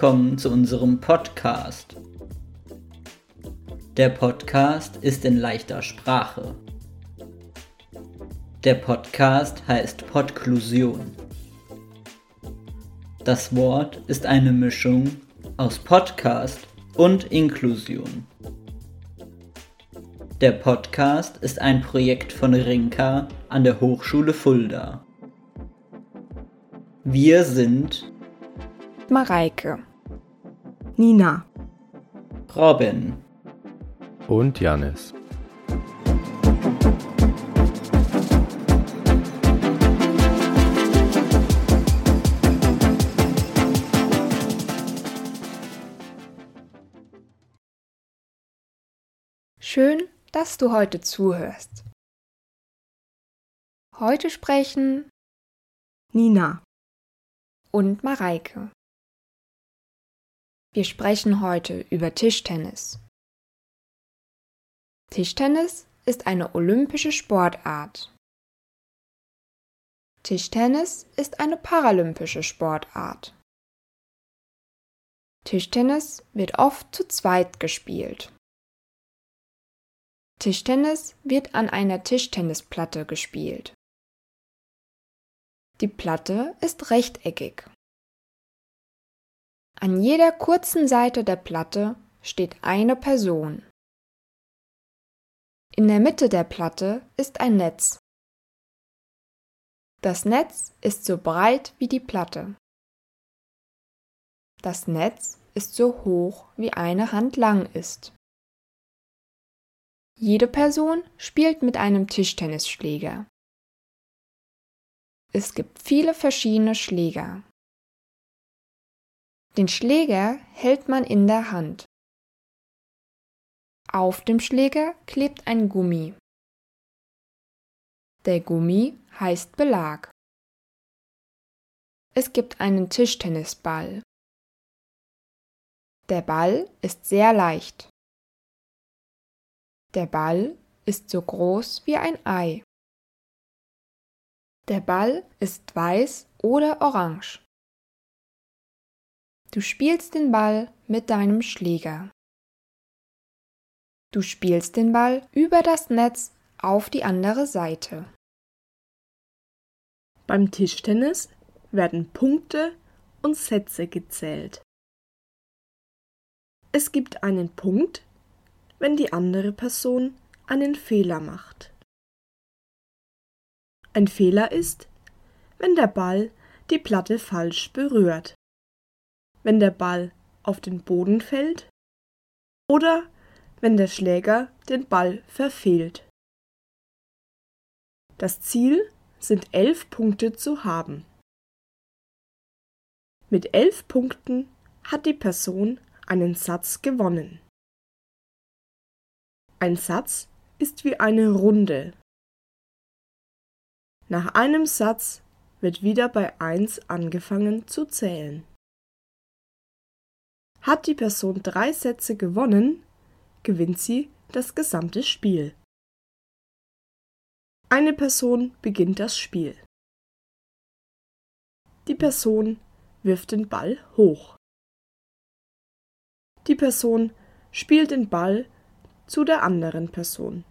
willkommen zu unserem Podcast. Der Podcast ist in leichter Sprache. Der Podcast heißt Podklusion. Das Wort ist eine Mischung aus Podcast und Inklusion. Der Podcast ist ein Projekt von Rinka an der Hochschule Fulda. Wir sind Mareike, Nina, Robin und Janis. Schön, dass du heute zuhörst. Heute sprechen Nina und Mareike. Wir sprechen heute über Tischtennis. Tischtennis ist eine olympische Sportart. Tischtennis ist eine paralympische Sportart. Tischtennis wird oft zu zweit gespielt. Tischtennis wird an einer Tischtennisplatte gespielt. Die Platte ist rechteckig. An jeder kurzen Seite der Platte steht eine Person. In der Mitte der Platte ist ein Netz. Das Netz ist so breit wie die Platte. Das Netz ist so hoch wie eine Hand lang ist. Jede Person spielt mit einem Tischtennisschläger. Es gibt viele verschiedene Schläger. Den Schläger hält man in der Hand. Auf dem Schläger klebt ein Gummi. Der Gummi heißt Belag. Es gibt einen Tischtennisball. Der Ball ist sehr leicht. Der Ball ist so groß wie ein Ei. Der Ball ist weiß oder orange. Du spielst den Ball mit deinem Schläger. Du spielst den Ball über das Netz auf die andere Seite. Beim Tischtennis werden Punkte und Sätze gezählt. Es gibt einen Punkt, wenn die andere Person einen Fehler macht. Ein Fehler ist, wenn der Ball die Platte falsch berührt, wenn der Ball auf den Boden fällt oder wenn der Schläger den Ball verfehlt. Das Ziel sind elf Punkte zu haben. Mit elf Punkten hat die Person einen Satz gewonnen. Ein Satz ist wie eine Runde, nach einem Satz wird wieder bei 1 angefangen zu zählen. Hat die Person drei Sätze gewonnen, gewinnt sie das gesamte Spiel. Eine Person beginnt das Spiel. Die Person wirft den Ball hoch. Die Person spielt den Ball zu der anderen Person.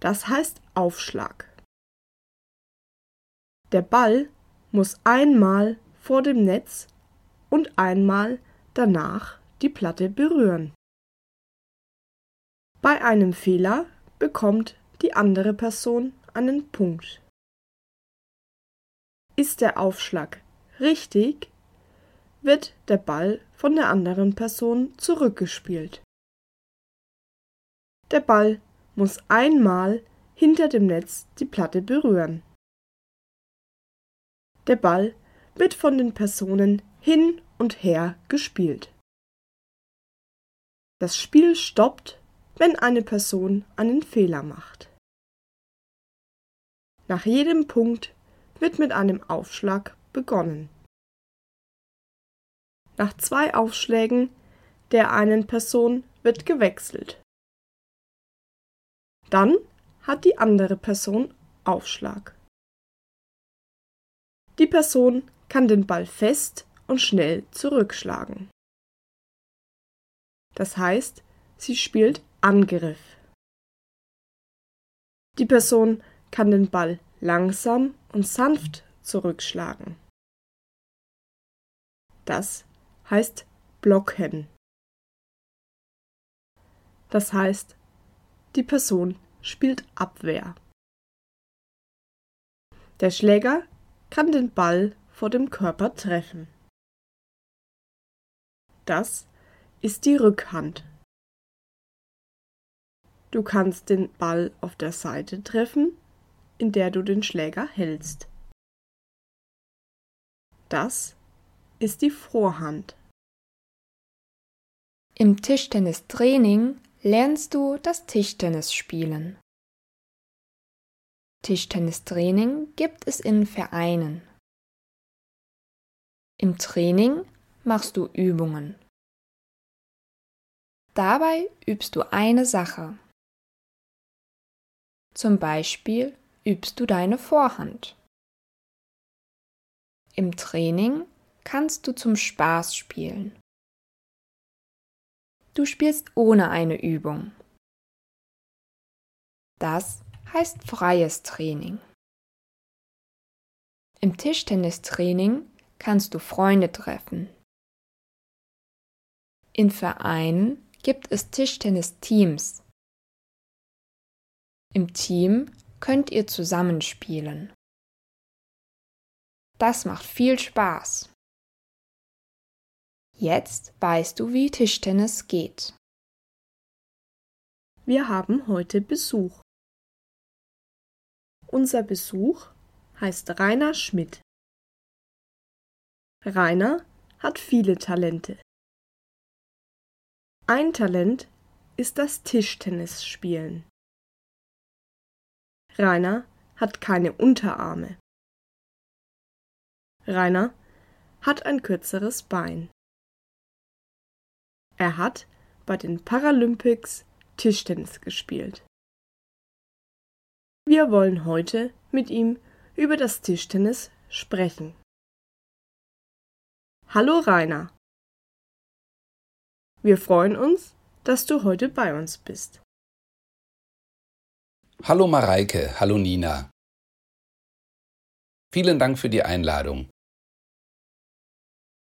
Das heißt Aufschlag. Der Ball muss einmal vor dem Netz und einmal danach die Platte berühren. Bei einem Fehler bekommt die andere Person einen Punkt. Ist der Aufschlag richtig, wird der Ball von der anderen Person zurückgespielt. Der Ball muss einmal hinter dem Netz die Platte berühren. Der Ball wird von den Personen hin und her gespielt. Das Spiel stoppt, wenn eine Person einen Fehler macht. Nach jedem Punkt wird mit einem Aufschlag begonnen. Nach zwei Aufschlägen der einen Person wird gewechselt. Dann hat die andere Person Aufschlag. Die Person kann den Ball fest und schnell zurückschlagen. Das heißt, sie spielt Angriff. Die Person kann den Ball langsam und sanft zurückschlagen. Das heißt blocken. Das heißt, die Person spielt Abwehr. Der Schläger kann den Ball vor dem Körper treffen. Das ist die Rückhand. Du kannst den Ball auf der Seite treffen, in der du den Schläger hältst. Das ist die Vorhand. Im Tischtennistraining lernst du das Tischtennis spielen. Tischtennistraining gibt es in Vereinen. Im Training machst du Übungen. Dabei übst du eine Sache. Zum Beispiel übst du deine Vorhand. Im Training kannst du zum Spaß spielen. Du spielst ohne eine Übung. Das heißt freies Training. Im Tischtennistraining kannst du Freunde treffen. In Vereinen gibt es Tischtennisteams. Im Team könnt ihr zusammenspielen. Das macht viel Spaß. Jetzt weißt du, wie Tischtennis geht. Wir haben heute Besuch. Unser Besuch heißt Rainer Schmidt. Rainer hat viele Talente. Ein Talent ist das Tischtennisspielen. Rainer hat keine Unterarme. Rainer hat ein kürzeres Bein. Er hat bei den Paralympics Tischtennis gespielt. Wir wollen heute mit ihm über das Tischtennis sprechen. Hallo Rainer. Wir freuen uns, dass du heute bei uns bist. Hallo Mareike, hallo Nina. Vielen Dank für die Einladung.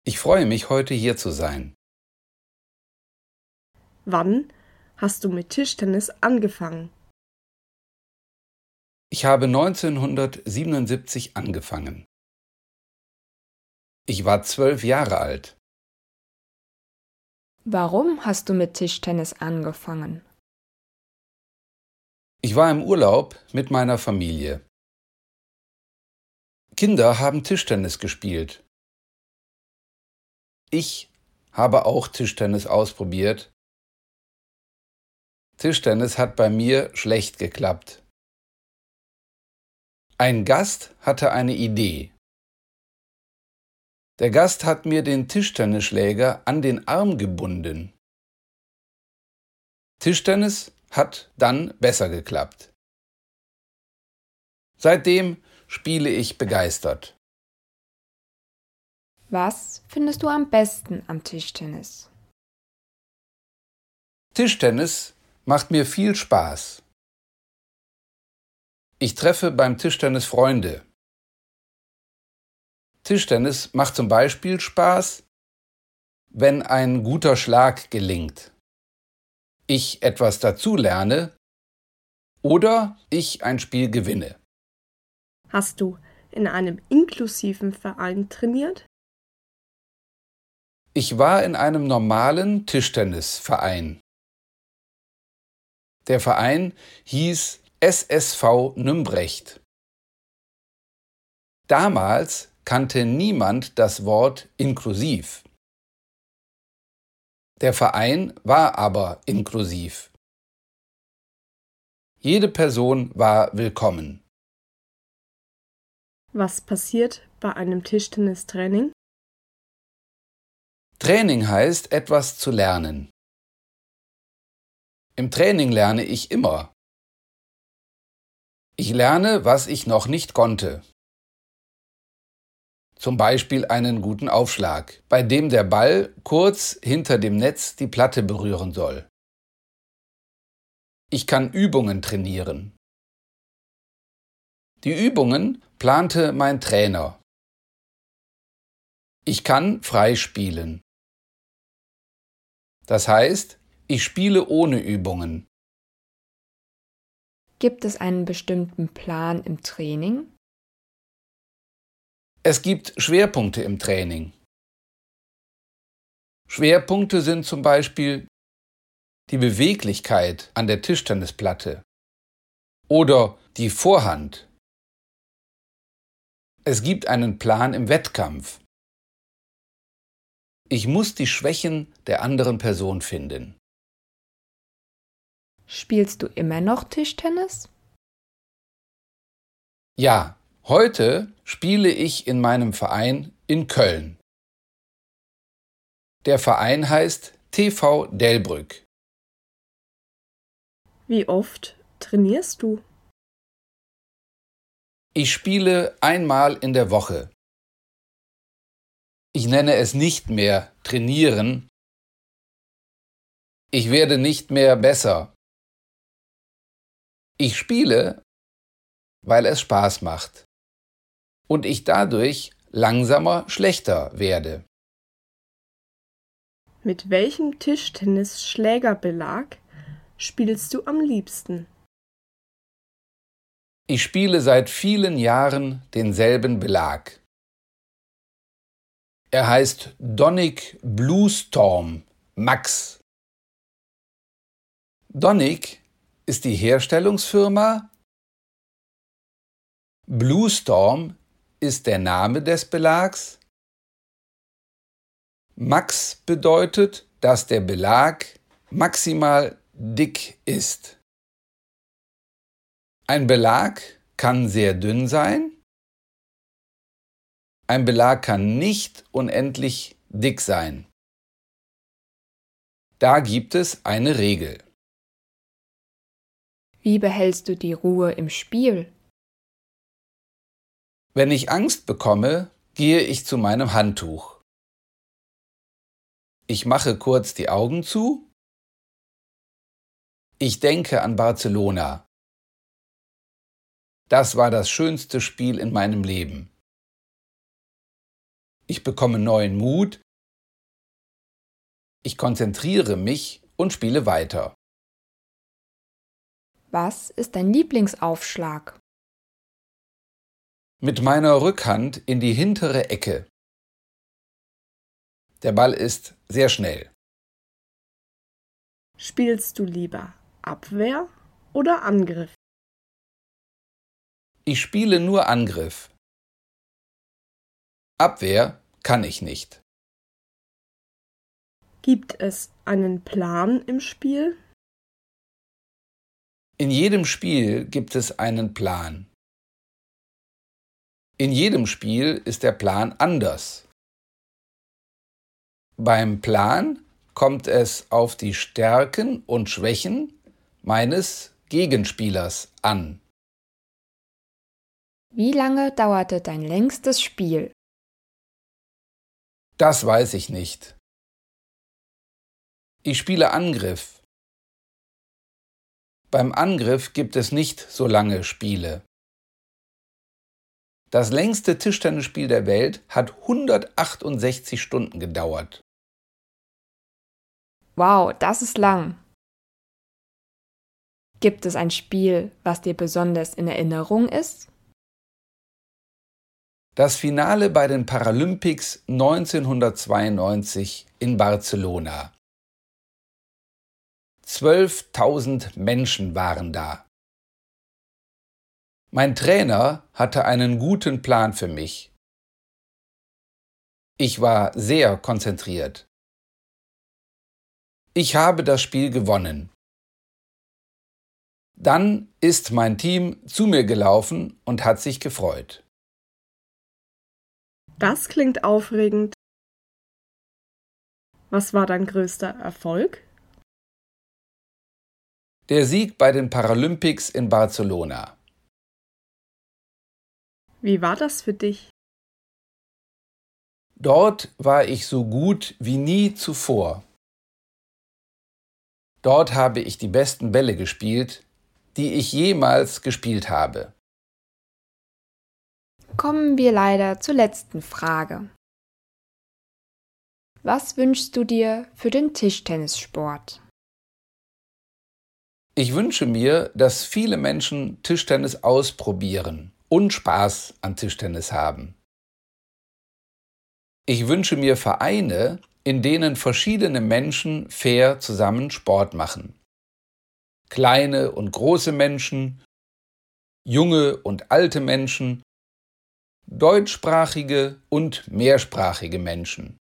Ich freue mich, heute hier zu sein. Wann hast du mit Tischtennis angefangen? Ich habe 1977 angefangen. Ich war zwölf Jahre alt. Warum hast du mit Tischtennis angefangen? Ich war im Urlaub mit meiner Familie. Kinder haben Tischtennis gespielt. Ich habe auch Tischtennis ausprobiert Tischtennis hat bei mir schlecht geklappt. Ein Gast hatte eine Idee. Der Gast hat mir den Tischtennisschläger an den Arm gebunden. Tischtennis hat dann besser geklappt. Seitdem spiele ich begeistert. Was findest du am besten am Tischtennis? Tischtennis macht mir viel Spaß. Ich treffe beim Tischtennis Freunde. Tischtennis macht zum Beispiel Spaß, wenn ein guter Schlag gelingt, ich etwas dazu lerne oder ich ein Spiel gewinne. Hast du in einem inklusiven Verein trainiert? Ich war in einem normalen Tischtennisverein. Der Verein hieß SSV Nümbrecht. Damals kannte niemand das Wort inklusiv. Der Verein war aber inklusiv. Jede Person war willkommen. Was passiert bei einem Tischtennistraining? Training heißt, etwas zu lernen. Im Training lerne ich immer. Ich lerne, was ich noch nicht konnte. Zum Beispiel einen guten Aufschlag, bei dem der Ball kurz hinter dem Netz die Platte berühren soll. Ich kann Übungen trainieren. Die Übungen plante mein Trainer. Ich kann frei spielen. Das heißt, ich spiele ohne Übungen. Gibt es einen bestimmten Plan im Training? Es gibt Schwerpunkte im Training. Schwerpunkte sind zum Beispiel die Beweglichkeit an der Tischtennisplatte oder die Vorhand. Es gibt einen Plan im Wettkampf. Ich muss die Schwächen der anderen Person finden. Spielst du immer noch Tischtennis? Ja, Heute spiele ich in meinem Verein in Köln. Der Verein heißt TV Delbrück. Wie oft trainierst du? Ich spiele einmal in der Woche. Ich nenne es nicht mehr trainieren. Ich werde nicht mehr besser. Ich spiele, weil es Spaß macht und ich dadurch langsamer schlechter werde. Mit welchem Tischtennisschlägerbelag spielst du am liebsten? Ich spiele seit vielen Jahren denselben Belag. Er heißt Donic Blue Storm Max. Donic ist die Herstellungsfirma. Blue Storm ist der Name des Belags. Max bedeutet, dass der Belag maximal dick ist. Ein Belag kann sehr dünn sein. Ein Belag kann nicht unendlich dick sein. Da gibt es eine Regel. Wie behältst du die Ruhe im Spiel? Wenn ich Angst bekomme, gehe ich zu meinem Handtuch. Ich mache kurz die Augen zu. Ich denke an Barcelona. Das war das schönste Spiel in meinem Leben. Ich bekomme neuen Mut. Ich konzentriere mich und spiele weiter. Was ist dein Lieblingsaufschlag? Mit meiner Rückhand in die hintere Ecke. Der Ball ist sehr schnell. Spielst du lieber Abwehr oder Angriff? Ich spiele nur Angriff. Abwehr kann ich nicht. Gibt es einen Plan im Spiel? In jedem Spiel gibt es einen Plan. In jedem Spiel ist der Plan anders. Beim Plan kommt es auf die Stärken und Schwächen meines Gegenspielers an. Wie lange dauerte dein längstes Spiel? Das weiß ich nicht. Ich spiele Angriff. Beim Angriff gibt es nicht so lange Spiele. Das längste Tischtennisspiel der Welt hat 168 Stunden gedauert. Wow, das ist lang. Gibt es ein Spiel, was dir besonders in Erinnerung ist? Das Finale bei den Paralympics 1992 in Barcelona. 12.000 Menschen waren da. Mein Trainer hatte einen guten Plan für mich. Ich war sehr konzentriert. Ich habe das Spiel gewonnen. Dann ist mein Team zu mir gelaufen und hat sich gefreut. Das klingt aufregend. Was war dein größter Erfolg? Der Sieg bei den Paralympics in Barcelona. Wie war das für dich? Dort war ich so gut wie nie zuvor. Dort habe ich die besten Bälle gespielt, die ich jemals gespielt habe. Kommen wir leider zur letzten Frage. Was wünschst du dir für den Tischtennissport? Ich wünsche mir, dass viele Menschen Tischtennis ausprobieren und Spaß an Tischtennis haben. Ich wünsche mir Vereine, in denen verschiedene Menschen fair zusammen Sport machen. Kleine und große Menschen, junge und alte Menschen, deutschsprachige und mehrsprachige Menschen.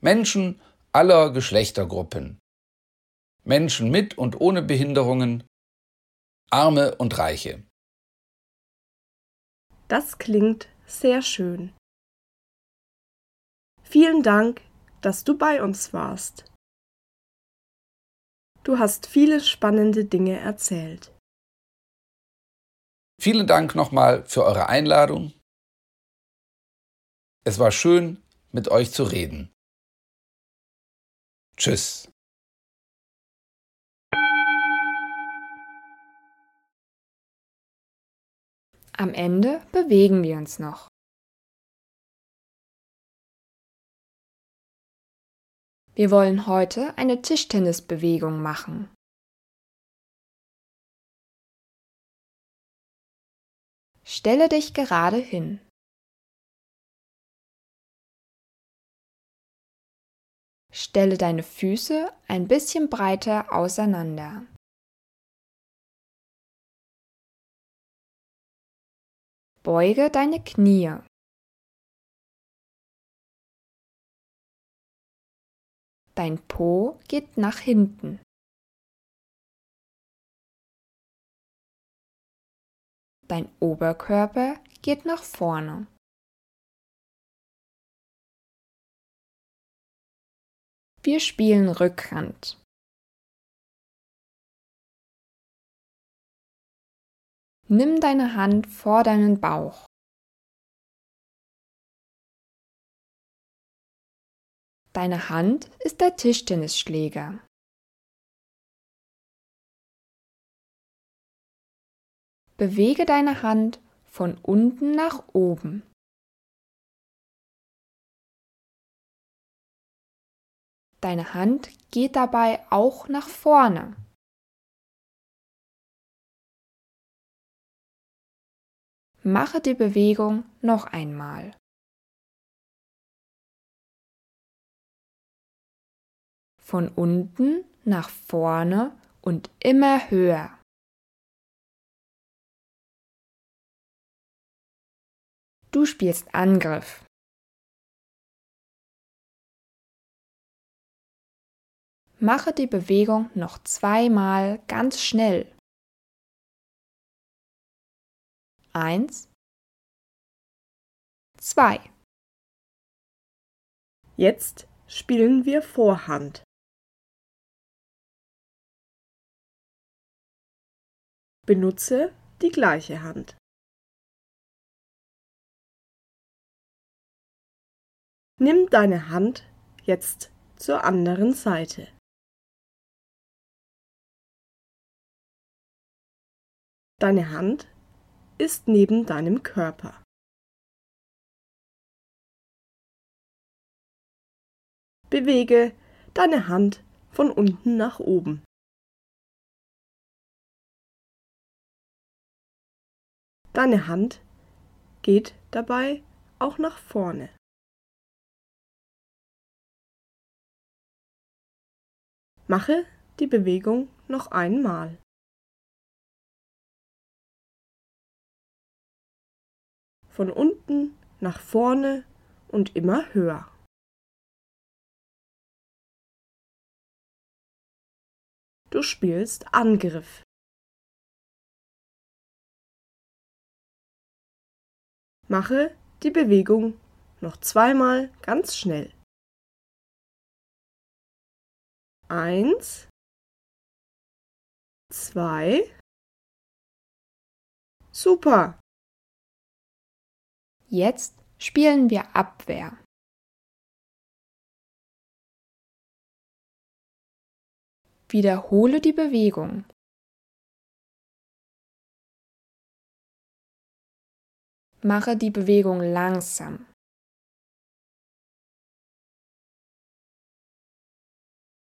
Menschen aller Geschlechtergruppen. Menschen mit und ohne Behinderungen, Arme und Reiche. Das klingt sehr schön. Vielen Dank, dass du bei uns warst. Du hast viele spannende Dinge erzählt. Vielen Dank nochmal für eure Einladung. Es war schön, mit euch zu reden. Tschüss. Am Ende bewegen wir uns noch. Wir wollen heute eine Tischtennisbewegung machen. Stelle dich gerade hin. Stelle deine Füße ein bisschen breiter auseinander. Beuge deine Knie. Dein Po geht nach hinten. Dein Oberkörper geht nach vorne. Wir spielen Rückhand. Nimm deine Hand vor deinen Bauch. Deine Hand ist der Tischtennisschläger. Bewege deine Hand von unten nach oben. Deine Hand geht dabei auch nach vorne. Mache die Bewegung noch einmal. Von unten nach vorne und immer höher. Du spielst Angriff. Mache die Bewegung noch zweimal ganz schnell. Eins, zwei. Jetzt spielen wir Vorhand. Benutze die gleiche Hand. Nimm deine Hand jetzt zur anderen Seite. Deine Hand ist neben deinem Körper. Bewege deine Hand von unten nach oben. Deine Hand geht dabei auch nach vorne. Mache die Bewegung noch einmal. Von unten nach vorne und immer höher. Du spielst Angriff. Mache die Bewegung noch zweimal ganz schnell. Eins, zwei, super. Jetzt spielen wir Abwehr. Wiederhole die Bewegung. Mache die Bewegung langsam.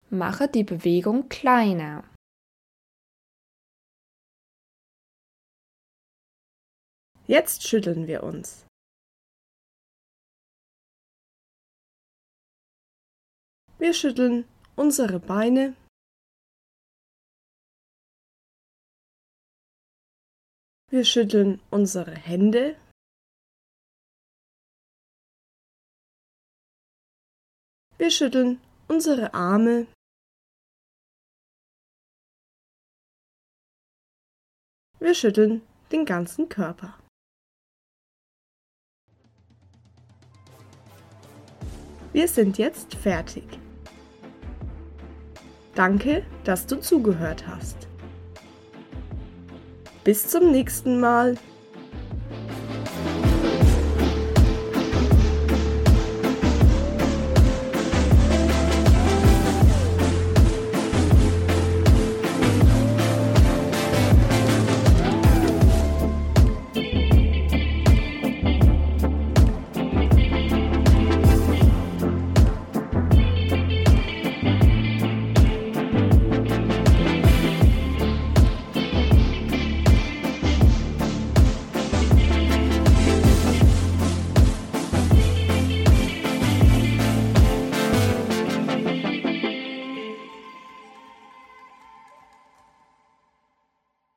Mache die Bewegung kleiner. Jetzt schütteln wir uns. Wir schütteln unsere Beine. Wir schütteln unsere Hände. Wir schütteln unsere Arme. Wir schütteln den ganzen Körper. Wir sind jetzt fertig. Danke, dass du zugehört hast. Bis zum nächsten Mal.